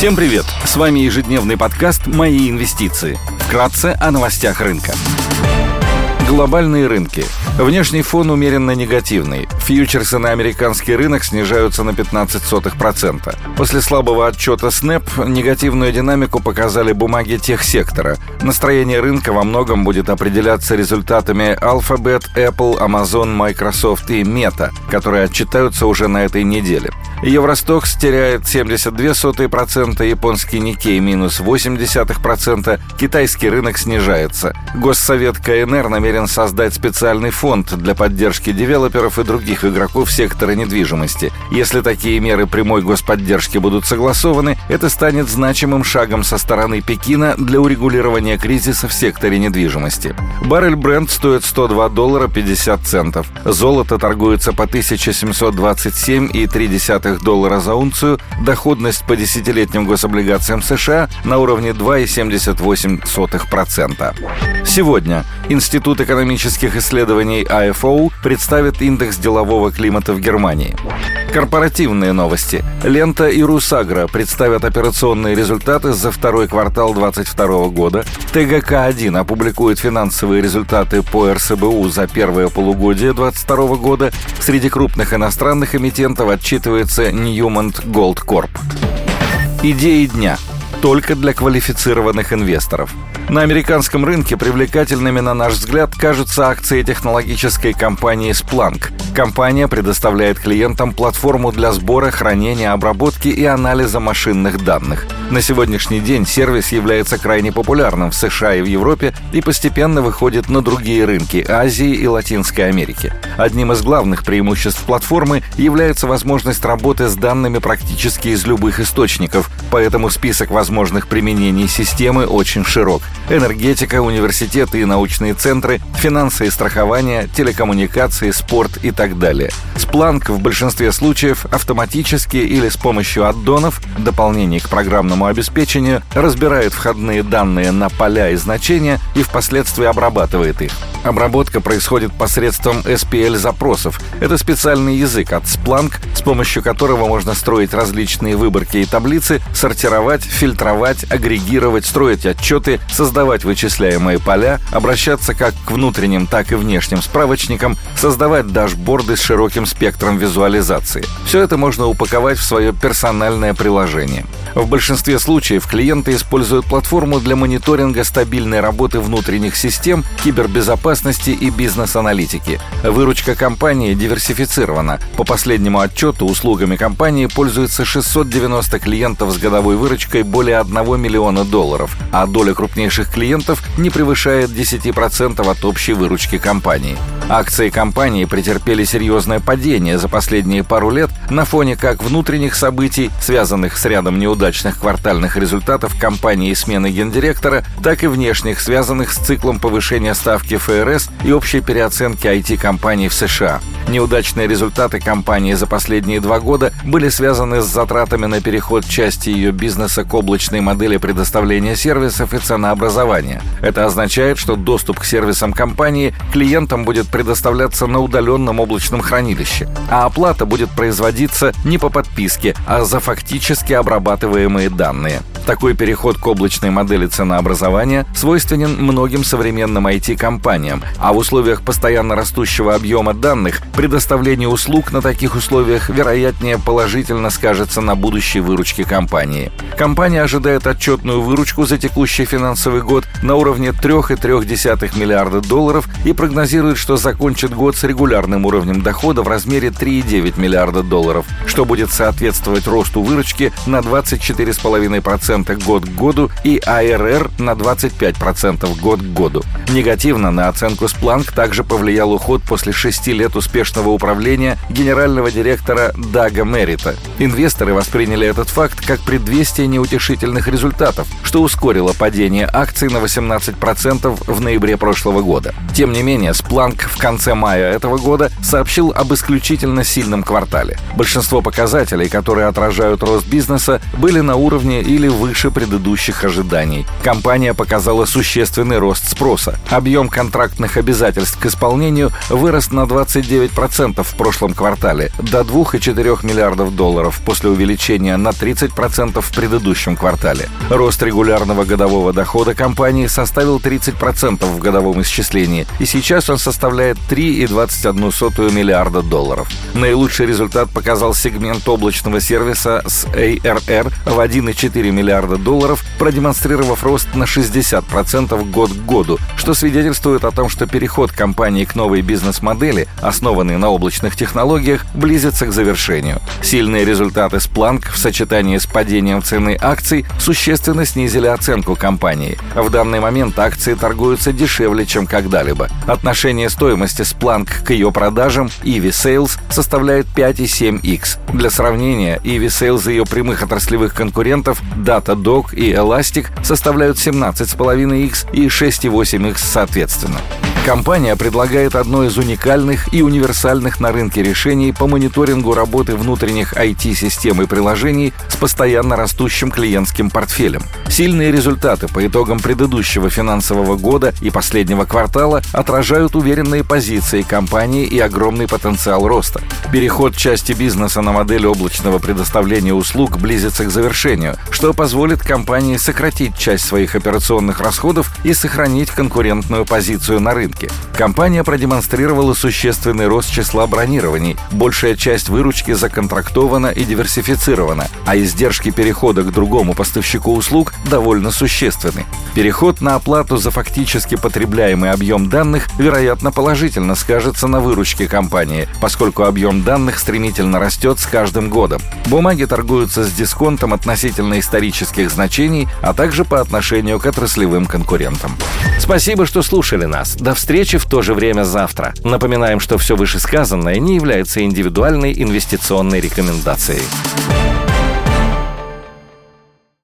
Всем привет! С вами ежедневный подкаст «Мои инвестиции». Вкратце о новостях рынка. Глобальные рынки. Внешний фон умеренно негативный. Фьючерсы на американский рынок снижаются на 15%. После слабого отчета Snap негативную динамику показали бумаги техсектора. Настроение рынка во многом будет определяться результатами Alphabet, Apple, Amazon, Microsoft и Meta, которые отчитаются уже на этой неделе. Евростокс теряет 72%, японский Никей минус 0,8%, китайский рынок снижается. Госсовет КНР намерен создать специальный фонд для поддержки девелоперов и других игроков сектора недвижимости. Если такие меры прямой господдержки будут согласованы, это станет значимым шагом со стороны Пекина для урегулирования кризиса в секторе недвижимости. Баррель бренд стоит 102 доллара 50 центов. Золото торгуется по 1727,3 доллара за унцию, доходность по десятилетним гособлигациям США на уровне 2,78%. Сегодня Институт экономических исследований АФО представит индекс делового климата в Германии. Корпоративные новости. Лента и Русагра представят операционные результаты за второй квартал 2022 года. ТГК-1 опубликует финансовые результаты по РСБУ за первое полугодие 2022 года. Среди крупных иностранных эмитентов отчитывается Newmont Gold Corp. Идеи дня только для квалифицированных инвесторов. На американском рынке привлекательными, на наш взгляд, кажутся акции технологической компании Splunk. Компания предоставляет клиентам платформу для сбора, хранения, обработки и анализа машинных данных. На сегодняшний день сервис является крайне популярным в США и в Европе и постепенно выходит на другие рынки Азии и Латинской Америки. Одним из главных преимуществ платформы является возможность работы с данными практически из любых источников, поэтому список возможных применений системы очень широк энергетика, университеты и научные центры, финансы и страхование, телекоммуникации, спорт и так далее. Splunk в большинстве случаев автоматически или с помощью аддонов, дополнений к программному обеспечению, разбирает входные данные на поля и значения и впоследствии обрабатывает их. Обработка происходит посредством SPL-запросов. Это специальный язык от Splunk, с помощью которого можно строить различные выборки и таблицы, сортировать, фильтровать, агрегировать, строить отчеты, создавать вычисляемые поля, обращаться как к внутренним, так и внешним справочникам, создавать дашборды с широким спектром визуализации. Все это можно упаковать в свое персональное приложение. В большинстве случаев клиенты используют платформу для мониторинга стабильной работы внутренних систем, кибербезопасности и бизнес-аналитики. Выручка компании диверсифицирована. По последнему отчету услугами компании пользуются 690 клиентов с годовой выручкой более 1 миллиона долларов, а доля крупнейших клиентов не превышает 10% от общей выручки компании. Акции компании претерпели серьезное падение за последние пару лет на фоне как внутренних событий, связанных с рядом неудачных квартальных результатов компании и смены гендиректора, так и внешних, связанных с циклом повышения ставки ФРС и общей переоценки IT-компаний в США. Неудачные результаты компании за последние два года были связаны с затратами на переход части ее бизнеса к облачной модели предоставления сервисов и ценообразования. Это означает, что доступ к сервисам компании клиентам будет предоставляться на удаленном облачном хранилище, а оплата будет производиться не по подписке, а за фактически обрабатываемые данные. Такой переход к облачной модели ценообразования свойственен многим современным IT-компаниям, а в условиях постоянно растущего объема данных предоставление услуг на таких условиях вероятнее положительно скажется на будущей выручке компании. Компания ожидает отчетную выручку за текущий финансовый год на уровне 3,3 миллиарда долларов и прогнозирует, что закончит год с регулярным уровнем дохода в размере 3,9 миллиарда долларов, что будет соответствовать росту выручки на 24,5% год к году и АРР на 25% год к году. Негативно на оценку Splunk также повлиял уход после шести лет успешного управления генерального директора Дага Мерита. Инвесторы восприняли этот факт как предвестие неутешительных результатов, что ускорило падение акций на 18% в ноябре прошлого года. Тем не менее, Splunk в конце мая этого года сообщил об исключительно сильном квартале. Большинство показателей, которые отражают рост бизнеса, были на уровне или выше предыдущих ожиданий. Компания показала существенный рост спроса. Объем контрактных обязательств к исполнению вырос на 29% в прошлом квартале до 2,4 миллиардов долларов после увеличения на 30% в предыдущем квартале. Рост регулярного годового дохода компании составил 30% в годовом исчислении, и сейчас он составляет 3,21 миллиарда долларов. Наилучший результат показал сегмент облачного сервиса с ARR в 1,4 миллиарда долларов, продемонстрировав рост на 60% год к году, что свидетельствует о том, что переход компании к новой бизнес-модели, основанной на облачных технологиях, близится к завершению. Сильные результаты Splunk в сочетании с падением цены акций существенно снизили оценку компании. В данный момент акции торгуются дешевле, чем когда-либо. Отношение стоимости Splunk к ее продажам EV Sales составляет 5,7x. Для сравнения, EV Sales ее прямых отраслевых конкурентов Datadog и Elastic составляют 17,5x и 6,8x соответственно. Компания предлагает одно из уникальных и универсальных на рынке решений по мониторингу работы внутренних IT-систем и приложений с постоянно растущим клиентским портфелем. Сильные результаты по итогам предыдущего финансового года и последнего квартала отражают уверенные позиции компании и огромный потенциал роста. Переход части бизнеса на модель облачного предоставления услуг близится к завершению, что позволит компании сократить часть своих операционных расходов и сохранить конкурентную позицию на рынке. Компания продемонстрировала существенный рост числа бронирований, большая часть выручки законтрактована и диверсифицирована, а издержки перехода к другому поставщику услуг довольно существенны. Переход на оплату за фактически потребляемый объем данных, вероятно, положительно скажется на выручке компании, поскольку объем данных стремительно растет с каждым годом. Бумаги торгуются с дисконтом относительно исторических значений, а также по отношению к отраслевым конкурентам. Спасибо, что слушали нас. До встречи в то же время завтра. Напоминаем, что все вышесказанное не является индивидуальной инвестиционной рекомендацией.